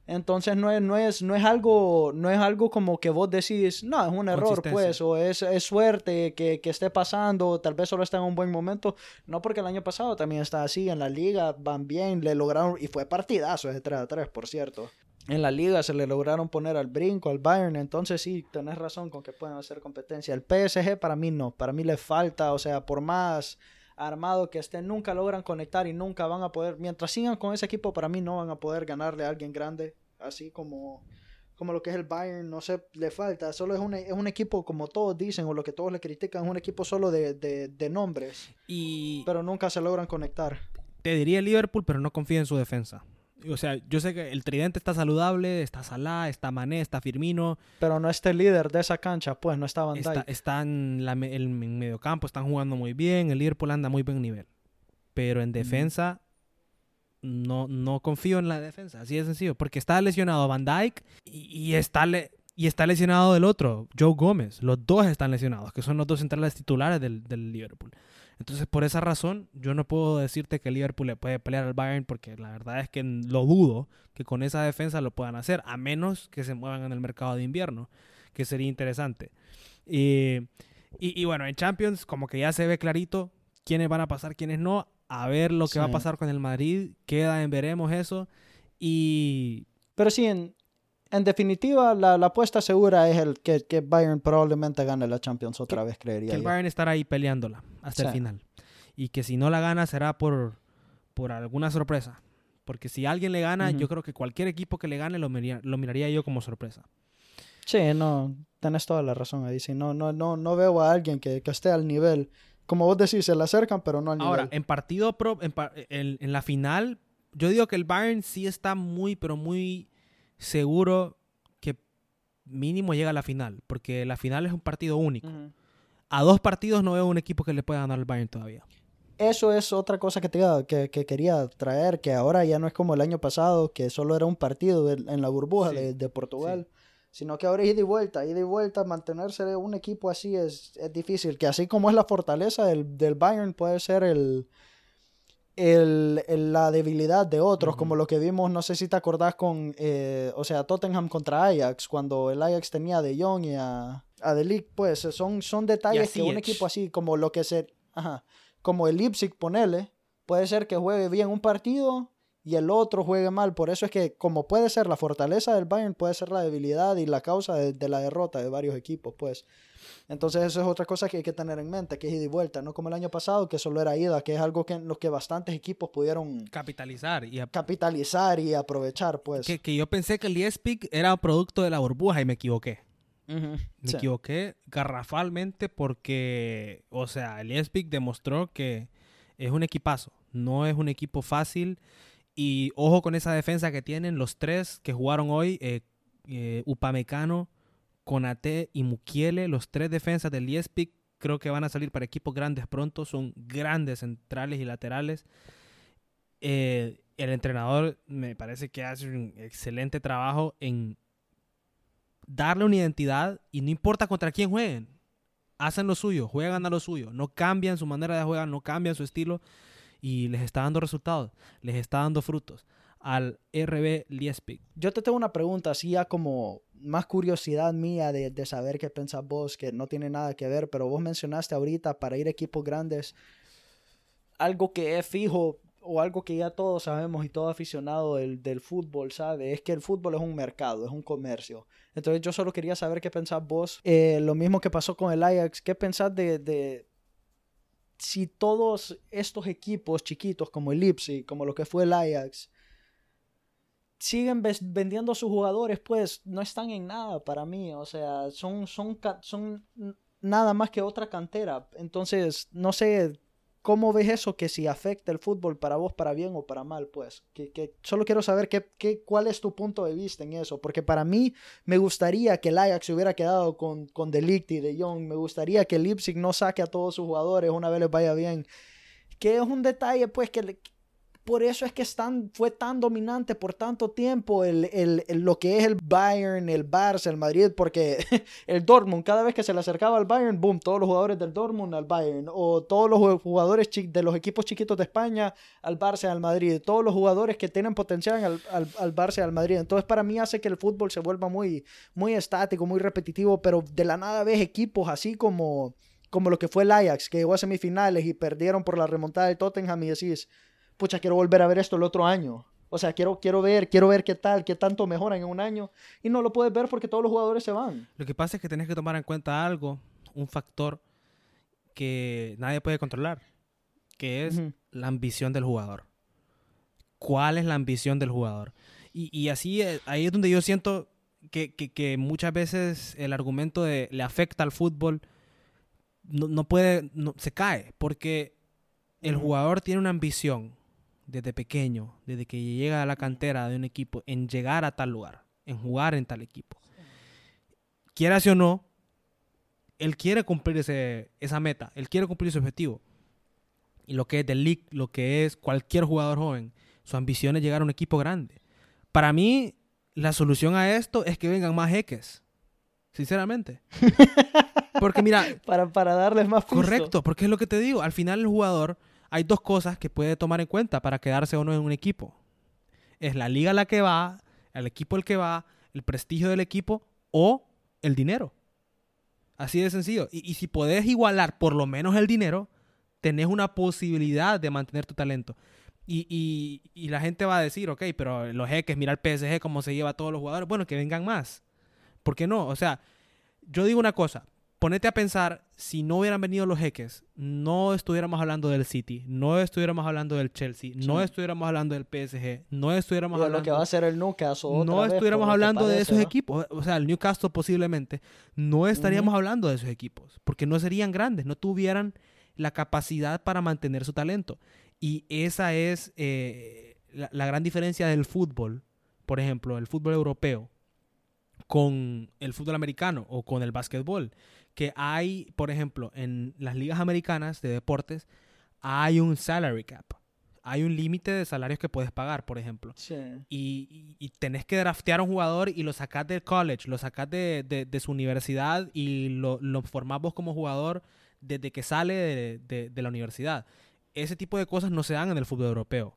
Entonces no es, no es, no es algo, no es algo como que vos decís, no, es un error, pues, o es, es suerte que, que esté pasando, o tal vez solo está en un buen momento. No porque el año pasado también está así, en la liga van bien, le lograron, y fue partidazo ese 3 a 3, por cierto. En la liga se le lograron poner al brinco, al Bayern, entonces sí, tenés razón con que pueden hacer competencia. El PSG para mí no, para mí le falta, o sea, por más armado que estén, nunca logran conectar y nunca van a poder, mientras sigan con ese equipo, para mí no van a poder ganarle a alguien grande, así como, como lo que es el Bayern, no sé, le falta, solo es un, es un equipo como todos dicen o lo que todos le critican, es un equipo solo de, de, de nombres, Y pero nunca se logran conectar. te diría Liverpool, pero no confío en su defensa. O sea, yo sé que el tridente está saludable, está Salah, está Mané, está Firmino, Pero no este líder de esa cancha, pues no está Van Dijk. está, está en, la, el- mediocampo, están jugando muy bien, el Liverpool anda muy buen nivel. Pero en defensa, no, no confío en la defensa, así de sencillo. Porque está lesionado Van Dijk y, y está le- y está lesionado el otro, Joe Gómez. Los dos están lesionados, que son los dos centrales titulares del, del Liverpool. Entonces, por esa razón, yo no puedo decirte que Liverpool le puede pelear al Bayern porque la verdad es que lo dudo que con esa defensa lo puedan hacer, a menos que se muevan en el mercado de invierno, que sería interesante. Y, y, y bueno, en Champions como que ya se ve clarito quiénes van a pasar, quiénes no. A ver lo que va a pasar con el Madrid, queda en veremos eso. Y Pero sí, en, en definitiva, la, la apuesta segura es el que, que Bayern probablemente gane la Champions otra vez, creería que el. Bayern estará ahí peleándola hasta el final. Y que si no la gana será por, por alguna sorpresa. Porque si alguien le gana, yo creo que cualquier equipo que le gane lo miraría, lo miraría yo como sorpresa. Sí, no, tenés toda la razón ahí. Sí, no, no, no, no veo a alguien que, que esté al nivel. Como vos decís, se le acercan, pero no al Ahora, nivel. en partido pro, en, en- en la final, yo digo que el Bayern sí está muy, pero muy seguro que mínimo llega a la final. Porque la final es un partido único. A dos partidos no veo un equipo que le pueda ganar al Bayern todavía. Eso es otra cosa que, te, que, que quería traer, que ahora ya no es como el año pasado, que solo era un partido en, en la burbuja Sí, de, de Portugal. sino que ahora es ida y vuelta, ida y vuelta, mantenerse un equipo así es, es difícil, que así como es la fortaleza del, del Bayern puede ser el, el, la debilidad de otros, como lo que vimos, no sé si te acordás con, eh, o sea, Tottenham contra Ajax, cuando el Ajax tenía a De Jong y a, a De Ligt, pues son, son detalles que un equipo así como lo que se, ajá, como el Leipzig, ponele, puede ser que juegue bien un partido y el otro juegue mal. Por eso es que como puede ser la fortaleza del Bayern, puede ser la debilidad y la causa de, la derrota de varios equipos, pues. Entonces eso es otra cosa que hay que tener en mente, que es ida y vuelta, no como el año pasado, que solo era ida, que es algo que en lo que bastantes equipos pudieron capitalizar y capitalizar y aprovechar, pues. Que, que yo pensé que el ESPIC era producto de la burbuja y me equivoqué. Me equivoqué garrafalmente porque, o sea, el ESPIC demostró que es un equipazo, no es un equipo fácil y ojo con esa defensa que tienen los tres que jugaron hoy, eh, eh, Upamecano, Conate y Mukiele, los tres defensas del ESPIC, creo que van a salir para equipos grandes pronto, son grandes centrales y laterales. Eh, el entrenador me parece que hace un excelente trabajo en darle una identidad y no importa contra quién jueguen, hacen lo suyo, juegan a lo suyo, no cambian su manera de jugar, no cambian su estilo y les está dando resultados, les está dando frutos al RB Liespig. Yo te tengo una pregunta, así ya como más curiosidad mía de, de, saber qué pensás vos, que no tiene nada que ver, pero vos mencionaste ahorita para ir a equipos grandes, algo que es fijo o algo que ya todos sabemos y todo aficionado del, del, fútbol sabe, es que el fútbol es un mercado, es un comercio. Entonces yo solo quería saber qué pensás vos, eh, lo mismo que pasó con el Ajax, qué pensás de si todos estos equipos chiquitos como el Leipzig, como lo que fue el Ajax, siguen vendiendo a sus jugadores, pues no están en nada para mí. O sea, son, son, son nada más que otra cantera. Entonces, no sé ¿Cómo ves eso que si afecta el fútbol para vos, para bien o para mal? Pues, que, que solo quiero saber qué, cuál es tu punto de vista en eso, porque para mí me gustaría que el Ajax se hubiera quedado con, con Delict y De Jong, me gustaría que el Leipzig no saque a todos sus jugadores una vez les vaya bien, que es un detalle pues que, por eso es que fue tan dominante por tanto tiempo el, el, lo que es el Bayern, el Barça, el Madrid, porque el Dortmund, cada vez que se le acercaba al Bayern, boom, todos los jugadores del Dortmund al Bayern, o todos los jugadores de los equipos chiquitos de España al Barça, al Madrid, todos los jugadores que tienen potencial al, al, al Barça, al Madrid. Entonces para mí hace que el fútbol se vuelva muy, muy estático, muy repetitivo, pero de la nada ves equipos así como como lo que fue el Ajax, que llegó a semifinales y perdieron por la remontada de Tottenham y decís, pucha, quiero volver a ver esto el otro año. O sea, quiero, quiero ver, quiero ver qué tal, qué tanto mejoran en un año. Y no lo puedes ver porque todos los jugadores se van. Lo que pasa es que tenés que tomar en cuenta algo, un factor que nadie puede controlar, que es la ambición del jugador. ¿Cuál es la ambición del jugador? Y, y así, eh, ahí es donde yo siento que, que, que, muchas veces el argumento de le afecta al fútbol no, no puede, no, se cae, porque el jugador tiene una ambición desde pequeño, desde que llega a la cantera de un equipo, en llegar a tal lugar, en jugar en tal equipo. Quieras o no, él quiere cumplir ese, esa meta, él quiere cumplir su objetivo. Y lo que es del league, lo que es cualquier jugador joven, su ambición es llegar a un equipo grande. Para mí, la solución a esto es que vengan más jeques. Sinceramente. Porque mira. para, para darles más Correcto, porque es lo que te digo. Al final, el jugador hay dos cosas que puede tomar en cuenta para quedarse o no en un equipo. Es la liga a la que va, el equipo al que va, el prestigio del equipo o el dinero. Así de sencillo. Y, si podés igualar por lo menos el dinero, tenés una posibilidad de mantener tu talento. Y, la gente va a decir, ok, pero los jeques, mira el PSG cómo se lleva a todos los jugadores. Bueno, que vengan más. ¿Por qué no? O sea, yo digo una cosa, ponete a pensar, si no hubieran venido los jeques, no estuviéramos hablando del City, no estuviéramos hablando del Chelsea, no estuviéramos hablando del PSG, no estuviéramos hablando... lo que va a ser el Newcastle. no estuviéramos hablando de esos equipos. O sea, el Newcastle posiblemente, no estaríamos hablando de esos equipos, porque no serían grandes, no tuvieran la capacidad para mantener su talento. Y esa es eh, la, la gran diferencia del fútbol, por ejemplo, el fútbol europeo con el fútbol americano o con el básquetbol que hay, por ejemplo, en las ligas americanas de deportes, hay un salary cap. hay un límite de salarios que puedes pagar, por ejemplo. Sí. Y, y- y tenés que draftear a un jugador y lo sacás del college, lo sacás de, de- de su universidad y lo, lo formás vos como jugador desde que sale de, de- de la universidad. Ese tipo de cosas no se dan en el fútbol europeo.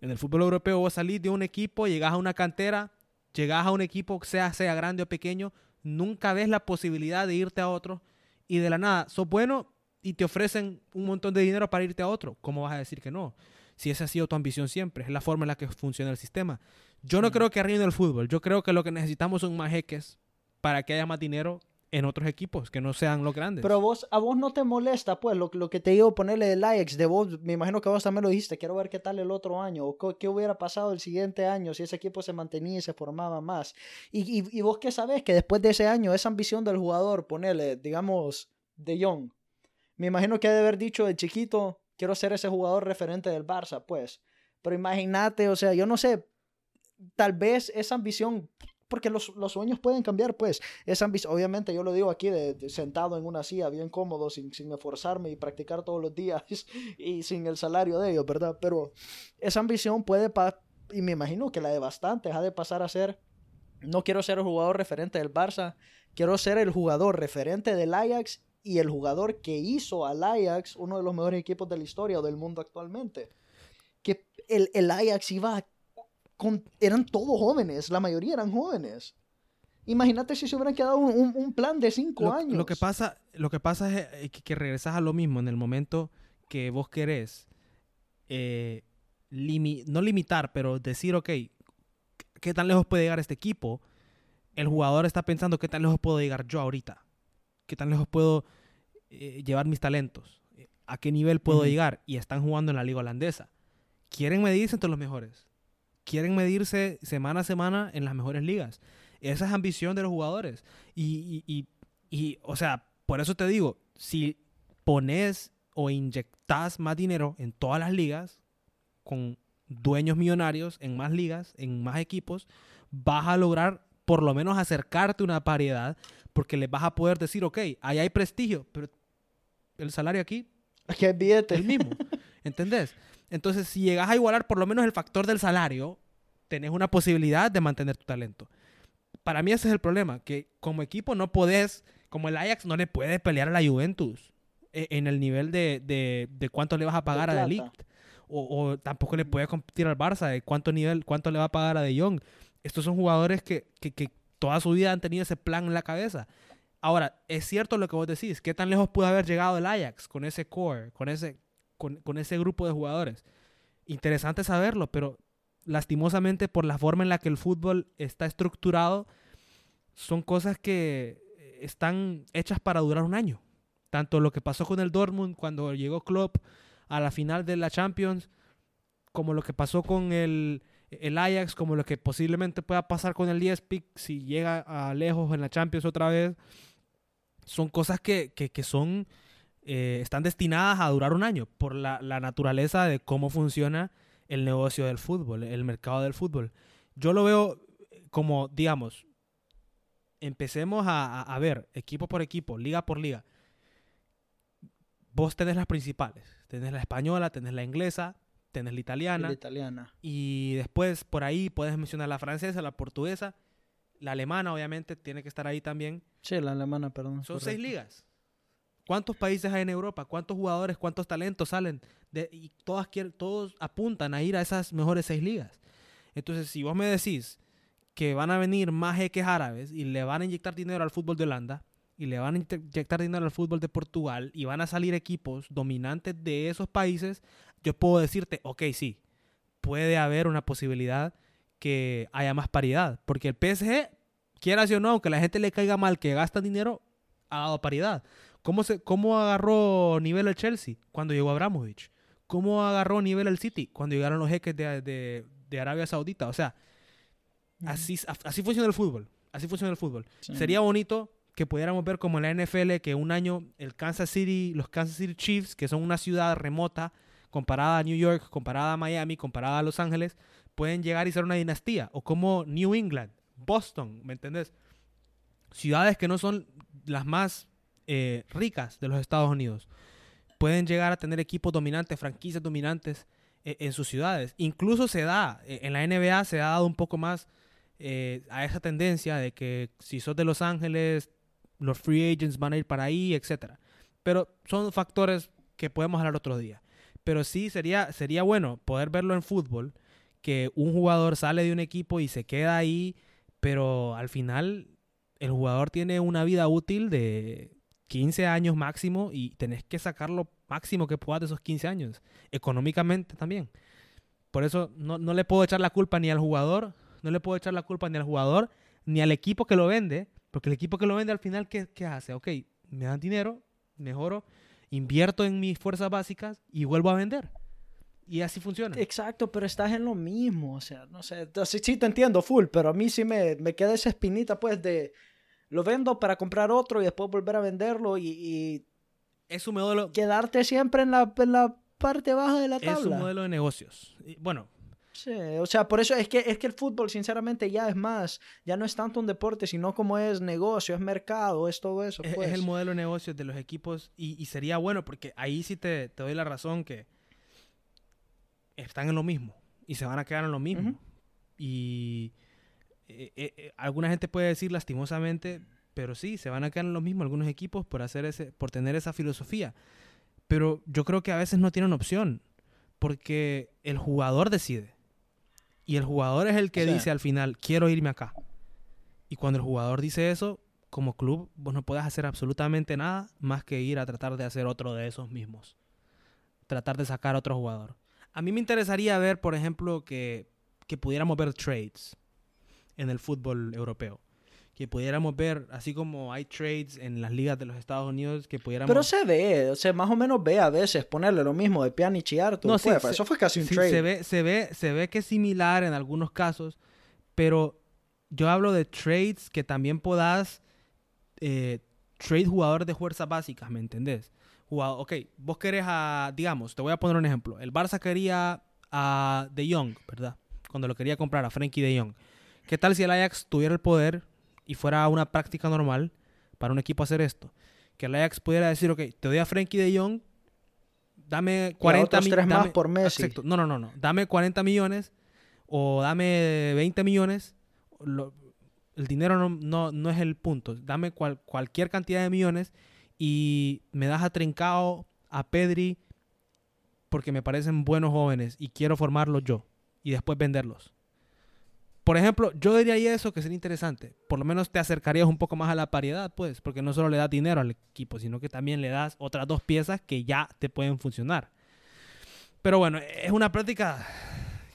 En el fútbol europeo vos salís de un equipo, llegás a una cantera, llegás a un equipo, sea, sea grande o pequeño, nunca ves la posibilidad de irte a otro y de la nada, sos bueno y te ofrecen un montón de dinero para irte a otro. ¿Cómo vas a decir que no? Si esa ha sido tu ambición siempre, es la forma en la que funciona el sistema. Yo no creo que arruine el fútbol. Yo creo que lo que necesitamos son más jeques para que haya más dinero en otros equipos que no sean los grandes. Pero vos, a vos no te molesta, pues, lo, lo que te digo ponerle del Ajax, de vos, me imagino que vos también lo dijiste, quiero ver qué tal el otro año, o qué hubiera pasado el siguiente año si ese equipo se mantenía y se formaba más. Y, y, y vos qué sabés que después de ese año, esa ambición del jugador, ponerle, digamos, de Young, me imagino que ha de haber dicho de chiquito, quiero ser ese jugador referente del Barça, pues. Pero imagínate, o sea, yo no sé, tal vez esa ambición, porque los, los sueños pueden cambiar, pues. Ambición, obviamente yo lo digo aquí sentado en una silla, bien cómodo, sin, sin esforzarme y practicar todos los días y sin el salario de ellos, ¿verdad? Pero esa ambición puede, y me imagino que la de bastantes, ha de pasar a ser, no quiero ser el jugador referente del Barça, quiero ser el jugador referente del Ajax y el jugador que hizo al Ajax uno de los mejores equipos de la historia o del mundo actualmente. Que el, el Ajax iba con, eran todos jóvenes, la mayoría eran jóvenes. Imagínate si se hubieran quedado un, un- un plan de cinco lo, años. lo que pasa, lo que pasa es eh, que, que regresas a lo mismo en el momento que vos querés eh, limi- no limitar, pero decir, ok, ¿qué tan lejos puede llegar este equipo? El jugador está pensando, ¿qué tan lejos puedo llegar yo ahorita? ¿Qué tan lejos puedo eh, llevar mis talentos? ¿A qué nivel puedo llegar? Y están jugando en la liga holandesa. Quieren medirse entre los mejores. Quieren medirse semana a semana en las mejores ligas. Esa es ambición de los jugadores. Y, y- y- y, o sea, por eso te digo, si pones o inyectas más dinero en todas las ligas, con dueños millonarios en más ligas, en más equipos, vas a lograr por lo menos acercarte a una paridad, porque les vas a poder decir, ok, ahí hay prestigio, pero el salario aquí Aquí hay billete. el mismo. ¿Entendés? Entonces, si llegas a igualar por lo menos el factor del salario, tenés una posibilidad de mantener tu talento. Para mí ese es el problema, que como equipo no podés, como el Ajax no le puede pelear a la Juventus eh, en el nivel de, de- de cuánto le vas a pagar a la Ligt. O, o tampoco le puede competir al Barça de cuánto nivel, cuánto le va a pagar a De Jong. Estos son jugadores que, que- que toda su vida han tenido ese plan en la cabeza. Ahora, es cierto lo que vos decís. ¿Qué tan lejos pudo haber llegado el Ajax con ese core, con ese, con, ese grupo de jugadores? Interesante saberlo, pero lastimosamente por la forma en la que el fútbol está estructurado, son cosas que están hechas para durar un año. Tanto lo que pasó con el Dortmund cuando llegó Klopp a la final de la Champions, como lo que pasó con el, el Ajax, como lo que posiblemente pueda pasar con el Leipzig si llega a lejos en la Champions otra vez. Son cosas que- que son, eh, están destinadas a durar un año por la, la naturaleza de cómo funciona el negocio del fútbol, el mercado del fútbol. Yo lo veo como, digamos, empecemos a, a- ver equipo por equipo, liga por liga. Vos tenés las principales. Tenés la española, tenés la inglesa, tenés la italiana. la italiana. Y después por ahí puedes mencionar la francesa, la portuguesa, la alemana obviamente tiene que estar ahí también. Sí, la alemana, perdón. Son correcto. seis ligas. ¿Cuántos países hay en Europa? ¿Cuántos jugadores, cuántos talentos salen? De, y todas quieren, todos apuntan a ir a esas mejores seis ligas. Entonces, si vos me decís que van a venir más jeques árabes y le van a inyectar dinero al fútbol de Holanda y le van a inyectar dinero al fútbol de Portugal y van a salir equipos dominantes de esos países, yo puedo decirte, ok, sí, puede haber una posibilidad que haya más paridad. Porque el PSG, quiera o no, aunque la gente le caiga mal que gasta dinero, ha dado paridad. ¿Cómo, se, ¿Cómo agarró nivel el Chelsea cuando llegó Abramovich? ¿Cómo agarró nivel el City cuando llegaron los jeques de, de- de Arabia Saudita? O sea, así, así funciona el fútbol. Así funciona el fútbol. Sí. Sería bonito que pudiéramos ver como en la NFL que un año el Kansas City, los Kansas City Chiefs, que son una ciudad remota comparada a New York, comparada a Miami, comparada a Los Ángeles, pueden llegar y ser una dinastía. O como New England, Boston, ¿me entendés? Ciudades que no son las más eh, ricas de los Estados Unidos. Pueden llegar a tener equipos dominantes, franquicias dominantes eh, en sus ciudades. Incluso se da, eh, en la NBA se ha dado un poco más a esa tendencia de que si sos de Los Ángeles, los free agents van a ir para ahí, etc. Pero son factores que podemos hablar otro día. Pero sí sería, sería bueno poder verlo en fútbol, que un jugador sale de un equipo y se queda ahí, pero al final el jugador tiene una vida útil de 15 años máximo y tenés que sacar lo máximo que puedas de esos 15 años, económicamente también. Por eso no, no le puedo echar la culpa ni al jugador, no le puedo echar la culpa ni al jugador, ni al equipo que lo vende, porque el equipo que lo vende al final, ¿qué, qué hace? Ok, me dan dinero, mejoro, invierto en mis fuerzas básicas y vuelvo a vender. Y así funciona. Exacto, pero estás en lo mismo, o sea, no sé, sí, sí te entiendo full, pero a mí sí me, me queda esa espinita pues de lo vendo para comprar otro y después volver a venderlo y, y es un modelo quedarte siempre en la, en la parte baja de la tabla. es un modelo de negocios. Y, bueno, Sí, o sea, por eso es que, es que el fútbol, sinceramente, ya es más, ya no es tanto un deporte, sino como es negocio, es mercado, es todo eso. es, Pues. es el modelo de negocios de los equipos y, y sería bueno porque ahí sí te, te doy la razón que están en lo mismo y se van a quedar en lo mismo. Y eh, eh, eh, alguna gente puede decir lastimosamente, pero sí, se van a quedar en lo mismo algunos equipos por, hacer ese, por tener esa filosofía. Pero yo creo que a veces no tienen opción porque el jugador decide. Y el jugador es el que dice al final, quiero irme acá. Y cuando el jugador dice eso, como club, vos no puedes hacer absolutamente nada más que ir a tratar de hacer otro de esos mismos. Tratar de sacar a otro jugador. A mí me interesaría ver, por ejemplo, que, que pudiéramos ver trades en el fútbol europeo. Que pudiéramos ver, así como hay trades en las ligas de los Estados Unidos, que pudiéramos... Pero se ve, o sea, más o menos ve a veces ponerle lo mismo de Pjanic y Arthur. No, sí, se- eso fue casi un Sí, trade. se ve, se ve, se ve que es similar en algunos casos, pero yo hablo de trades que también podás eh, trade jugadores de fuerzas básicas, ¿me entendés? Jugador, ok, vos querés a, digamos, te voy a poner un ejemplo. El Barça quería a De Jong, ¿verdad? Cuando lo quería comprar a Frankie De Jong. ¿Qué tal si el Ajax tuviera el poder y fuera una práctica normal para un equipo hacer esto? Que el Ajax pudiera decir, ok, te doy a Frankie De Jong, dame 40 otros mi- tres más por Messi. Exacto. No, no, no, no. Dame 40 millones o dame 20 millones. Lo- el dinero no, no, no es el punto. Dame cual- cualquier cantidad de millones y me das a Trincao, a Pedri, porque me parecen buenos jóvenes y quiero formarlos yo y después venderlos. Por ejemplo, yo diría eso que sería interesante. Por lo menos te acercarías un poco más a la paridad, pues, porque no solo le das dinero al equipo, sino que también le das otras dos piezas que ya te pueden funcionar. Pero bueno, es una práctica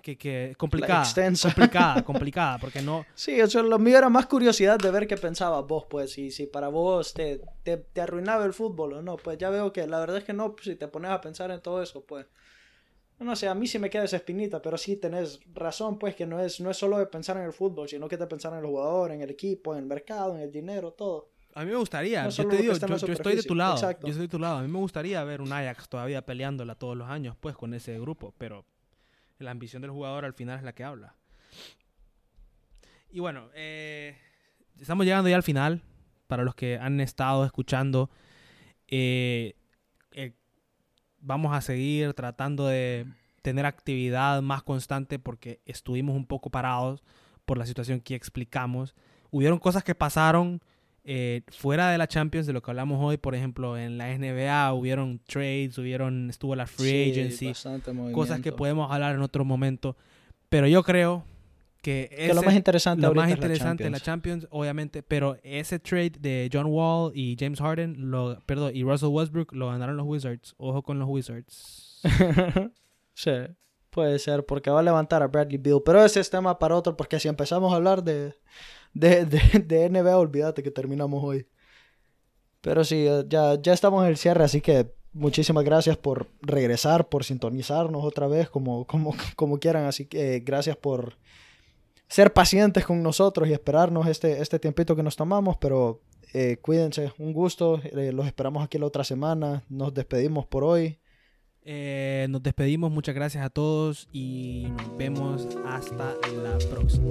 que, que complicada, complicada, complicada, porque no, Sí, eso lo mío era más curiosidad de ver qué pensabas vos, pues, y si para vos te, te, te arruinaba el fútbol o no, pues ya veo que la verdad es que no, pues, si te pones a pensar en todo eso, pues, no sé, a mí sí me queda esa espinita, pero sí tenés razón, pues, que no es, no es solo de pensar en el fútbol, sino que te pensar en el jugador, en el equipo, en el mercado, en el dinero, todo. A mí me gustaría, No yo te digo, yo, estoy de tu lado, exacto. yo estoy de tu lado. A mí me gustaría ver un Ajax todavía peleándola todos los años, pues, con ese grupo, pero la ambición del jugador al final es la que habla. Y bueno, eh, estamos llegando ya al final. Para los que han estado escuchando, eh, vamos a seguir tratando de tener actividad más constante porque estuvimos un poco parados por la situación que explicamos. Hubieron cosas que pasaron eh, fuera de la Champions, de lo que hablamos hoy, por ejemplo, en la NBA hubieron trades, hubieron, estuvo la free Sí, agency, cosas que podemos hablar en otro momento. Pero yo creo que, Que lo más interesante lo más es la interesante en la Champions. Obviamente, pero ese trade de John Wall y James Harden, lo, perdón, y Russell Westbrook lo ganaron los Wizards. Ojo con los Wizards. sí, puede ser, porque va a levantar a Bradley Beal. Pero ese es tema para otro, porque si empezamos a hablar de, de, de, de NBA, olvídate que terminamos hoy. Pero sí, eh, ya, ya estamos en el cierre, así que muchísimas gracias por regresar, por sintonizarnos otra vez, como, como, como quieran. Así que eh, gracias por ser pacientes con nosotros y esperarnos este, este tiempito que nos tomamos, pero eh, cuídense, un gusto, eh, los esperamos aquí la otra semana, nos despedimos por hoy. Eh, nos despedimos, muchas gracias a todos y nos vemos hasta la próxima.